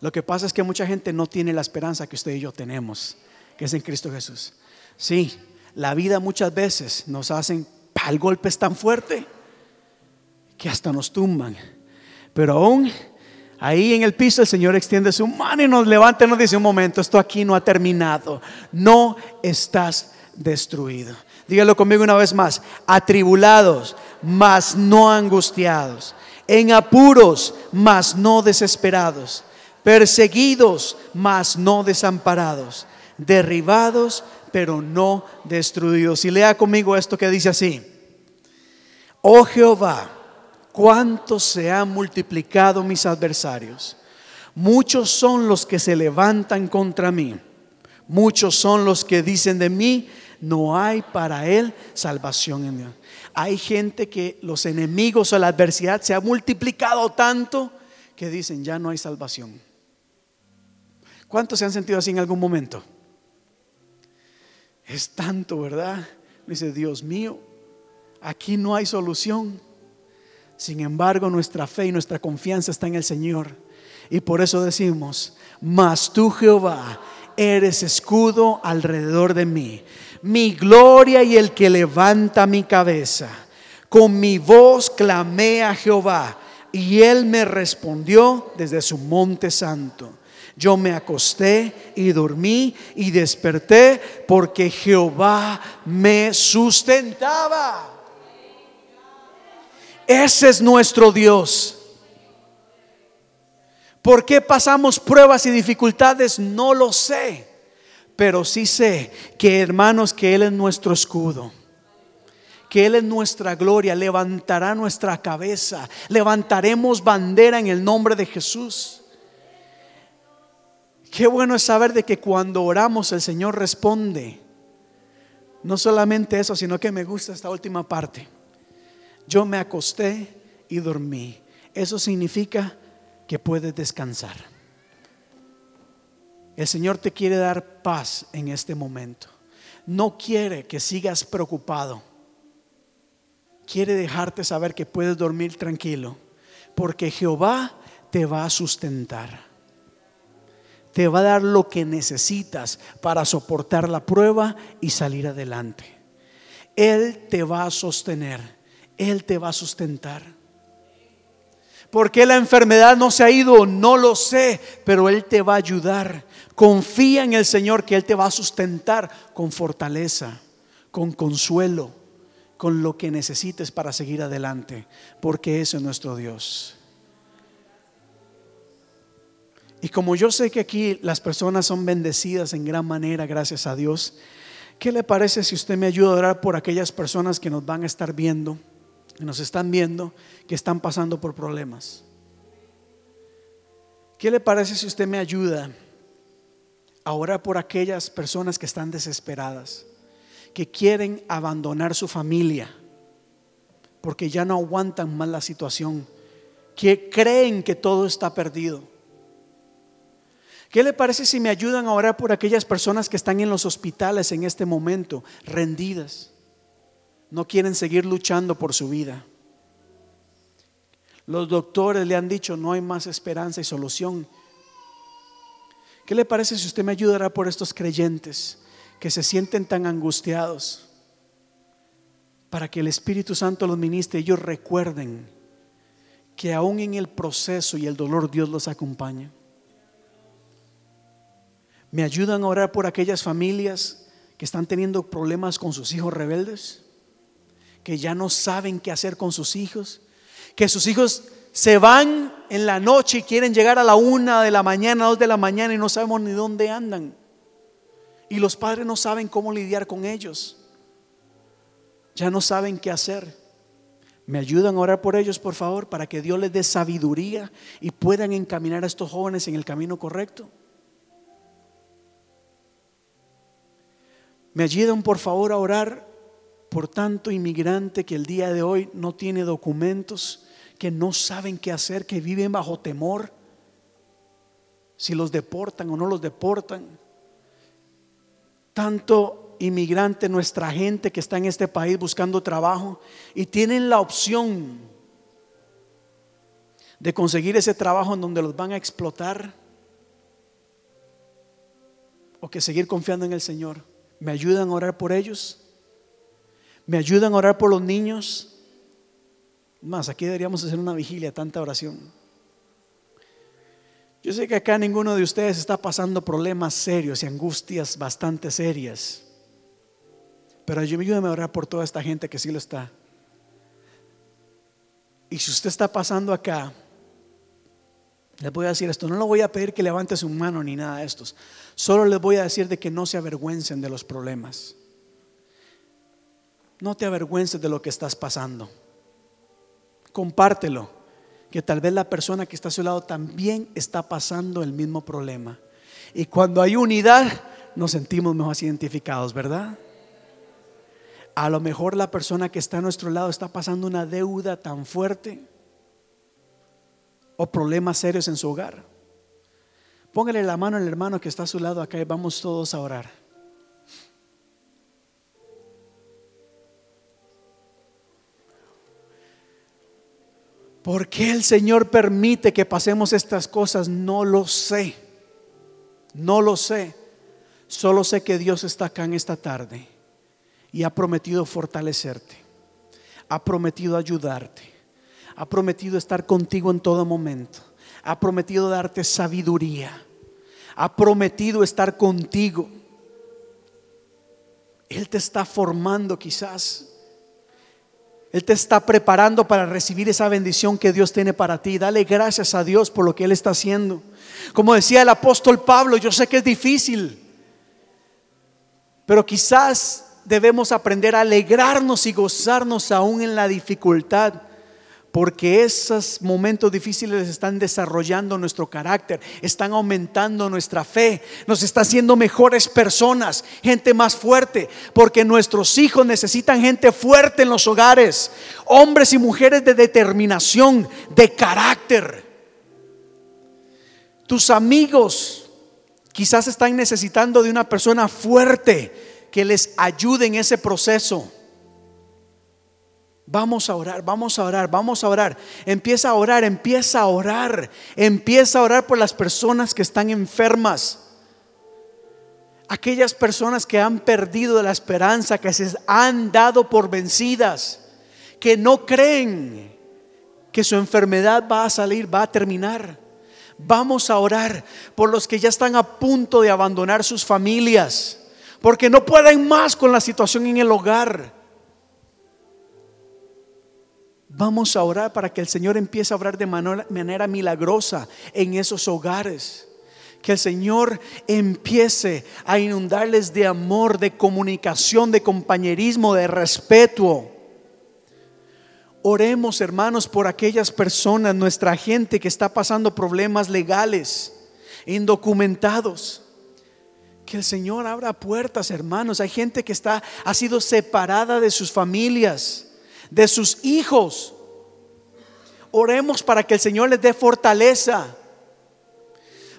Lo que pasa es que mucha gente no tiene la esperanza que usted y yo tenemos, que es en Cristo Jesús. Sí, la vida muchas veces nos hacen, el golpe es tan fuerte que hasta nos tumban. Pero aún ahí en el piso el Señor extiende su mano y nos levanta y nos dice, un momento, esto aquí no ha terminado. No estás destruido. Dígalo conmigo una vez más. Atribulados, mas no angustiados. En apuros, mas no desesperados. Perseguidos, mas no desamparados. derribados, pero no destruidos. Y lea conmigo esto que dice así. Oh Jehová, cuánto se han multiplicado mis adversarios. Muchos son los que se levantan contra mí. Muchos son los que dicen de mí, no hay para él salvación en Dios. Hay gente que los enemigos o la adversidad se ha multiplicado tanto que dicen, ya no hay salvación. ¿Cuántos se han sentido así en algún momento? Es tanto, ¿verdad? Dice, Dios mío, aquí no hay solución. Sin embargo, nuestra fe y nuestra confianza está en el Señor. Y por eso decimos, mas tú Jehová eres escudo alrededor de mí, mi gloria y el que levanta mi cabeza. Con mi voz clamé a Jehová y él me respondió desde su monte santo. Yo me acosté y dormí y desperté porque Jehová me sustentaba. Ese es nuestro Dios. ¿Por qué pasamos pruebas y dificultades? No lo sé. Pero sí sé que hermanos, que Él es nuestro escudo. Que Él es nuestra gloria. Levantará nuestra cabeza. Levantaremos bandera en el nombre de Jesús. Qué bueno es saber de que cuando oramos el Señor responde. No solamente eso, sino que me gusta esta última parte. Yo me acosté y dormí. Eso significa que puedes descansar. El Señor te quiere dar paz en este momento. No quiere que sigas preocupado. Quiere dejarte saber que puedes dormir tranquilo. Porque Jehová te va a sustentar te va a dar lo que necesitas para soportar la prueba y salir adelante. Él te va a sostener, Él te va a sustentar. ¿Por qué la enfermedad no se ha ido? No lo sé, pero Él te va a ayudar. Confía en el Señor que Él te va a sustentar con fortaleza, con consuelo, con lo que necesites para seguir adelante, porque ese es nuestro Dios. Y como yo sé que aquí las personas son bendecidas en gran manera, gracias a Dios, ¿qué le parece si usted me ayuda a orar por aquellas personas que nos van a estar viendo, que nos están viendo, que están pasando por problemas? ¿Qué le parece si usted me ayuda a orar por aquellas personas que están desesperadas, que quieren abandonar su familia, porque ya no aguantan más la situación, que creen que todo está perdido? ¿Qué le parece si me ayudan a orar por aquellas personas que están en los hospitales en este momento, rendidas? No quieren seguir luchando por su vida. Los doctores le han dicho, no hay más esperanza y solución. ¿Qué le parece si usted me ayudará por estos creyentes que se sienten tan angustiados? Para que el Espíritu Santo los ministre, ellos recuerden que aún en el proceso y el dolor Dios los acompaña. ¿Me ayudan a orar por aquellas familias que están teniendo problemas con sus hijos rebeldes? Que ya no saben qué hacer con sus hijos. Que sus hijos se van en la noche y quieren llegar a la una de la mañana, dos de la mañana y no sabemos ni dónde andan. Y los padres no saben cómo lidiar con ellos. Ya no saben qué hacer. ¿Me ayudan a orar por ellos, por favor, para que Dios les dé sabiduría y puedan encaminar a estos jóvenes en el camino correcto? Me ayudan por favor a orar por tanto inmigrante que el día de hoy no tiene documentos, que no saben qué hacer, que viven bajo temor, si los deportan o no los deportan. Tanto inmigrante, nuestra gente que está en este país buscando trabajo y tienen la opción de conseguir ese trabajo en donde los van a explotar o que seguir confiando en el Señor. ¿Me ayudan a orar por ellos? ¿Me ayudan a orar por los niños? Más, aquí deberíamos hacer una vigilia, tanta oración. Yo sé que acá ninguno de ustedes está pasando problemas serios y angustias bastante serias. Pero ayúdame a orar por toda esta gente que sí lo está. Y si usted está pasando acá Les voy a decir esto, no le voy a pedir que levante su mano ni nada de estos. Solo les voy a decir de que no se avergüencen de los problemas. No te avergüences de lo que estás pasando. Compártelo, que tal vez la persona que está a su lado también está pasando el mismo problema. Y cuando hay unidad, nos sentimos más identificados, ¿verdad? A lo mejor la persona que está a nuestro lado está pasando una deuda tan fuerte o problemas serios en su hogar. Póngale la mano al hermano que está a su lado acá y vamos todos a orar. ¿Por qué el Señor permite que pasemos estas cosas? No lo sé. No lo sé. Solo sé que Dios está acá en esta tarde y ha prometido fortalecerte. Ha prometido ayudarte ha prometido estar contigo en todo momento. Ha prometido darte sabiduría. Ha prometido estar contigo. Él te está formando quizás. Él te está preparando para recibir esa bendición que Dios tiene para ti. Dale gracias a Dios por lo que Él está haciendo. Como decía el apóstol Pablo, yo sé que es difícil, pero quizás debemos aprender a alegrarnos y gozarnos aún en la dificultad porque esos momentos difíciles están desarrollando nuestro carácter, están aumentando nuestra fe, nos está haciendo mejores personas, gente más fuerte, porque nuestros hijos necesitan gente fuerte en los hogares, hombres y mujeres de determinación, de carácter. Tus amigos quizás están necesitando de una persona fuerte que les ayude en ese proceso. Vamos a orar, vamos a orar, vamos a orar. Empieza a orar, empieza a orar. Empieza a orar por las personas que están enfermas. Aquellas personas que han perdido la esperanza, que se han dado por vencidas, que no creen que su enfermedad va a salir, va a terminar. Vamos a orar por los que ya están a punto de abandonar sus familias, porque no pueden más con la situación en el hogar Vamos a orar para que el Señor empiece a obrar de manera, milagrosa en esos hogares. Que el Señor empiece a inundarles de amor, de comunicación, de compañerismo, de respeto. Oremos, hermanos, por aquellas personas, nuestra gente que está pasando problemas legales, indocumentados. Que el Señor abra puertas, hermanos. Hay gente que está ha sido separada de sus familias de sus hijos. Oremos para que el Señor les dé fortaleza,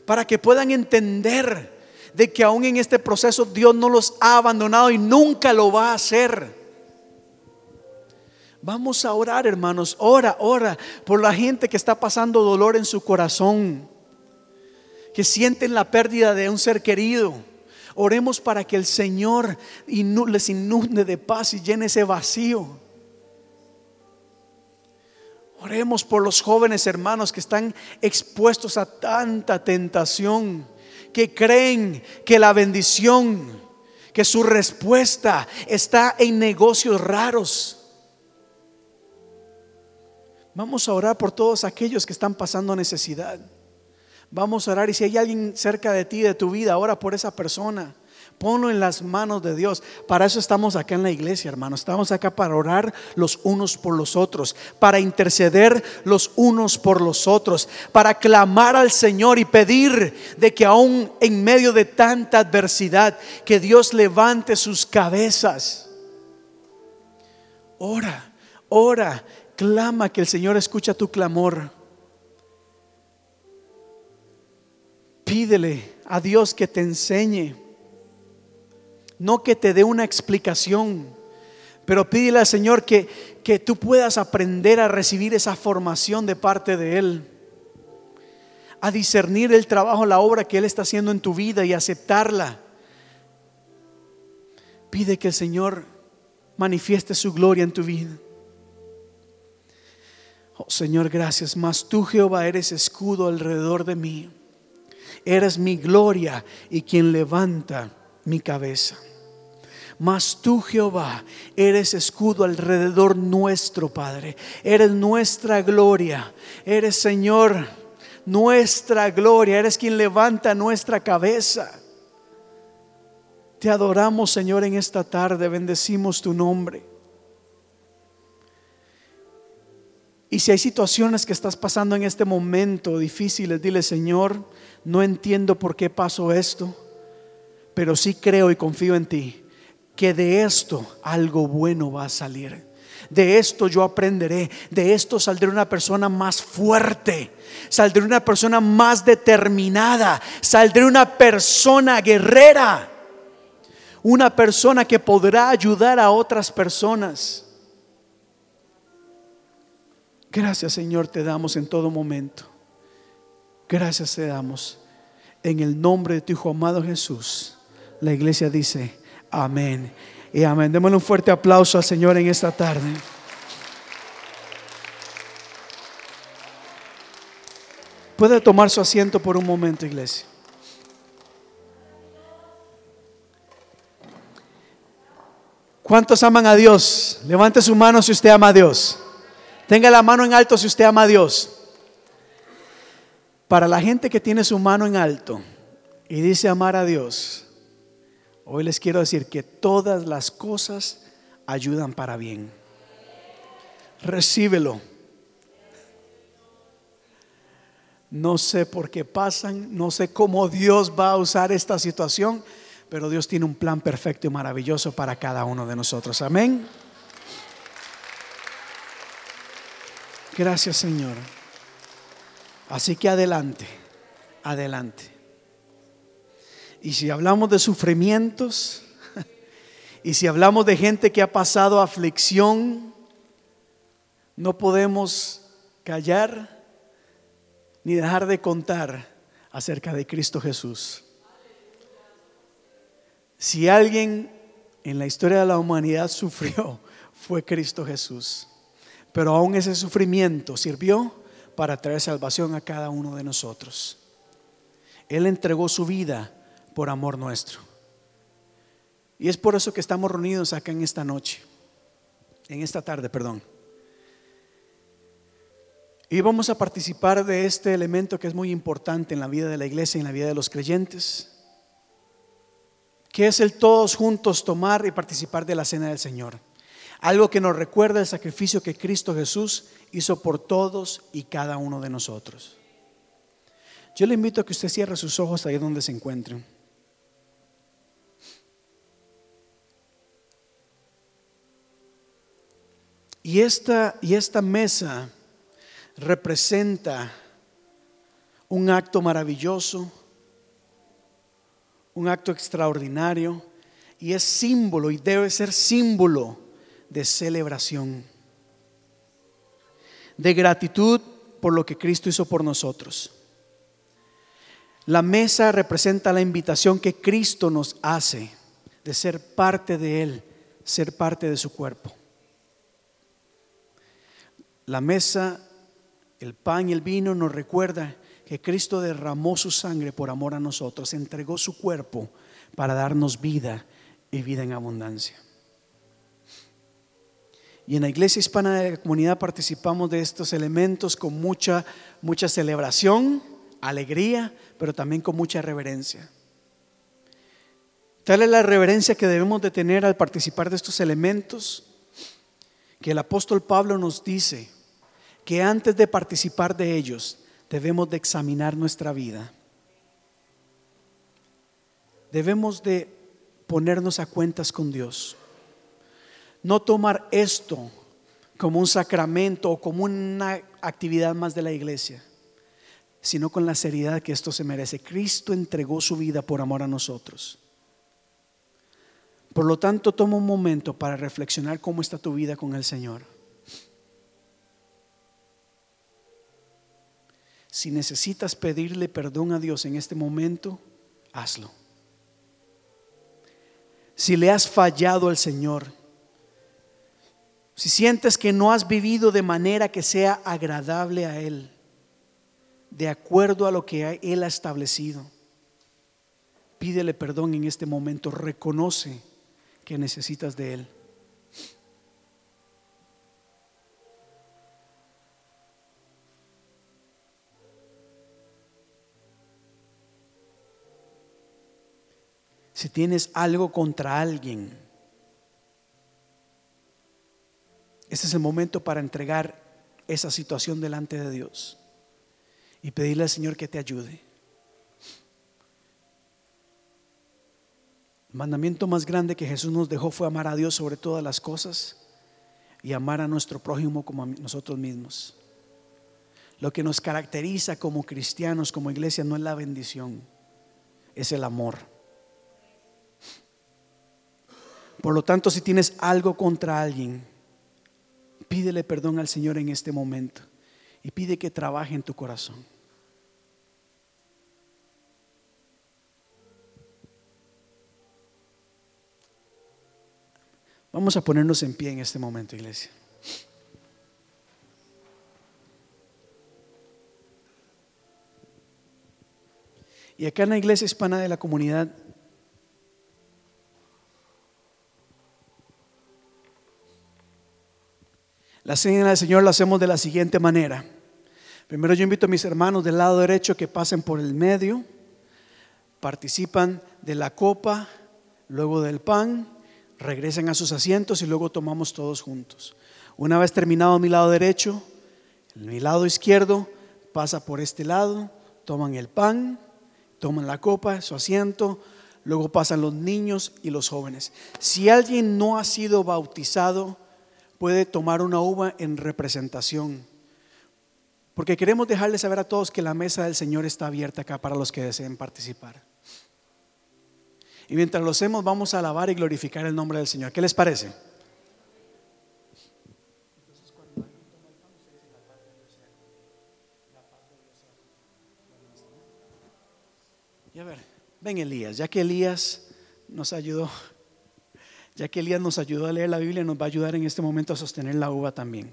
para que puedan entender de que aún en este proceso Dios no los ha abandonado y nunca lo va a hacer. Vamos a orar, hermanos. Ora, ora por la gente que está pasando dolor en su corazón, que sienten la pérdida de un ser querido. Oremos para que el Señor les inunde de paz y llene ese vacío. Oremos por los jóvenes hermanos que están expuestos a tanta tentación, que creen que la bendición, que su respuesta está en negocios raros. Vamos a orar por todos aquellos que están pasando necesidad. Vamos a orar y si hay alguien cerca de ti, de tu vida, ora por esa persona. Ponlo en las manos de Dios. Para eso estamos acá en la iglesia, hermanos. Estamos acá para orar los unos por los otros, para interceder los unos por los otros, para clamar al Señor y pedir de que aún en medio de tanta adversidad, que Dios levante sus cabezas. Ora, ora, clama que el Señor escucha tu clamor. Pídele a Dios que te enseñe no que te dé una explicación, pero pídele al Señor que, que tú puedas aprender a recibir esa formación de parte de Él, a discernir el trabajo, la obra que Él está haciendo en tu vida y aceptarla. Pide que el Señor manifieste su gloria en tu vida. Oh Señor, gracias. Mas tú, Jehová, eres escudo alrededor de mí. Eres mi gloria y quien levanta mi cabeza. Mas tú, Jehová, eres escudo alrededor nuestro, Padre. Eres nuestra gloria. Eres, Señor, nuestra gloria, eres quien levanta nuestra cabeza. Te adoramos, Señor, en esta tarde, bendecimos tu nombre. Y si hay situaciones que estás pasando en este momento difíciles, dile, Señor, no entiendo por qué pasó esto, pero sí creo y confío en ti, que de esto algo bueno va a salir. De esto yo aprenderé, de esto saldré una persona más fuerte, saldré una persona más determinada, saldré una persona guerrera, una persona que podrá ayudar a otras personas. Gracias Señor te damos en todo momento. Gracias te damos. En el nombre de tu Hijo amado Jesús. La iglesia dice, amén. Y amén. Démosle un fuerte aplauso al Señor en esta tarde. Puede tomar su asiento por un momento, iglesia. ¿Cuántos aman a Dios? Levante su mano si usted ama a Dios. Tenga la mano en alto si usted ama a Dios. Para la gente que tiene su mano en alto y dice amar a Dios, hoy les quiero decir que todas las cosas ayudan para bien. Recíbelo. No sé por qué pasan, no sé cómo Dios va a usar esta situación, pero Dios tiene un plan perfecto y maravilloso para cada uno de nosotros. Amén. Gracias Señor. Así que adelante, adelante. Y si hablamos de sufrimientos, [laughs] y si hablamos de gente que ha pasado aflicción, no podemos callar ni dejar de contar acerca de Cristo Jesús. Si alguien en la historia de la humanidad sufrió, [laughs] fue Cristo Jesús. Pero aún ese sufrimiento sirvió para traer salvación a cada uno de nosotros. Él entregó su vida por amor nuestro. Y es por eso que estamos reunidos acá en esta noche, en esta tarde, perdón. Y vamos a participar de este elemento que es muy importante en la vida de la iglesia y en la vida de los creyentes, que es el todos juntos tomar y participar de la cena del Señor. Algo que nos recuerda el sacrificio que Cristo Jesús hizo por todos y cada uno de nosotros. Yo le invito a que usted cierre sus ojos ahí donde se encuentren. Y esta, y esta mesa representa un acto maravilloso, un acto extraordinario, y es símbolo y debe ser símbolo de celebración, de gratitud por lo que Cristo hizo por nosotros. La mesa representa la invitación que Cristo nos hace de ser parte de Él, ser parte de su cuerpo. La mesa, el pan y el vino nos recuerda que Cristo derramó su sangre por amor a nosotros, entregó su cuerpo para darnos vida y vida en abundancia. Y en la iglesia hispana de la comunidad participamos de estos elementos con mucha, mucha celebración, alegría, pero también con mucha reverencia. Tal es la reverencia que debemos de tener al participar de estos elementos, que el apóstol Pablo nos dice que antes de participar de ellos debemos de examinar nuestra vida. Debemos de ponernos a cuentas con Dios no tomar esto como un sacramento o como una actividad más de la iglesia, sino con la seriedad que esto se merece. Cristo entregó su vida por amor a nosotros. Por lo tanto, toma un momento para reflexionar cómo está tu vida con el Señor. Si necesitas pedirle perdón a Dios en este momento, hazlo. Si le has fallado al Señor, si sientes que no has vivido de manera que sea agradable a Él, de acuerdo a lo que Él ha establecido, pídele perdón en este momento, reconoce que necesitas de Él. Si tienes algo contra alguien, este es el momento para entregar esa situación delante de Dios y pedirle al Señor que te ayude. El mandamiento más grande que Jesús nos dejó fue amar a Dios sobre todas las cosas y amar a nuestro prójimo como a nosotros mismos. Lo que nos caracteriza como cristianos, como iglesia, no es la bendición, es el amor. Por lo tanto, si tienes algo contra alguien, pídele perdón al Señor en este momento y pide que trabaje en tu corazón. Vamos a ponernos en pie en este momento, iglesia. Y acá en la iglesia hispana de la comunidad, la cena del Señor la hacemos de la siguiente manera. Primero yo invito a mis hermanos del lado derecho que pasen por el medio, participan de la copa, luego del pan, regresen a sus asientos y luego tomamos todos juntos. Una vez terminado mi lado derecho, mi lado izquierdo pasa por este lado, toman el pan, toman la copa, su asiento, luego pasan los niños y los jóvenes. Si alguien no ha sido bautizado, puede tomar una uva en representación. Porque queremos dejarles saber a todos que la mesa del Señor está abierta acá para los que deseen participar. Y mientras lo hacemos, vamos a alabar y glorificar el nombre del Señor. ¿Qué les parece? Y a ver, ven Elías, ya que Elías nos ayudó, ya que Elías nos ayudó a leer la Biblia, nos va a ayudar en este momento a sostener la uva también.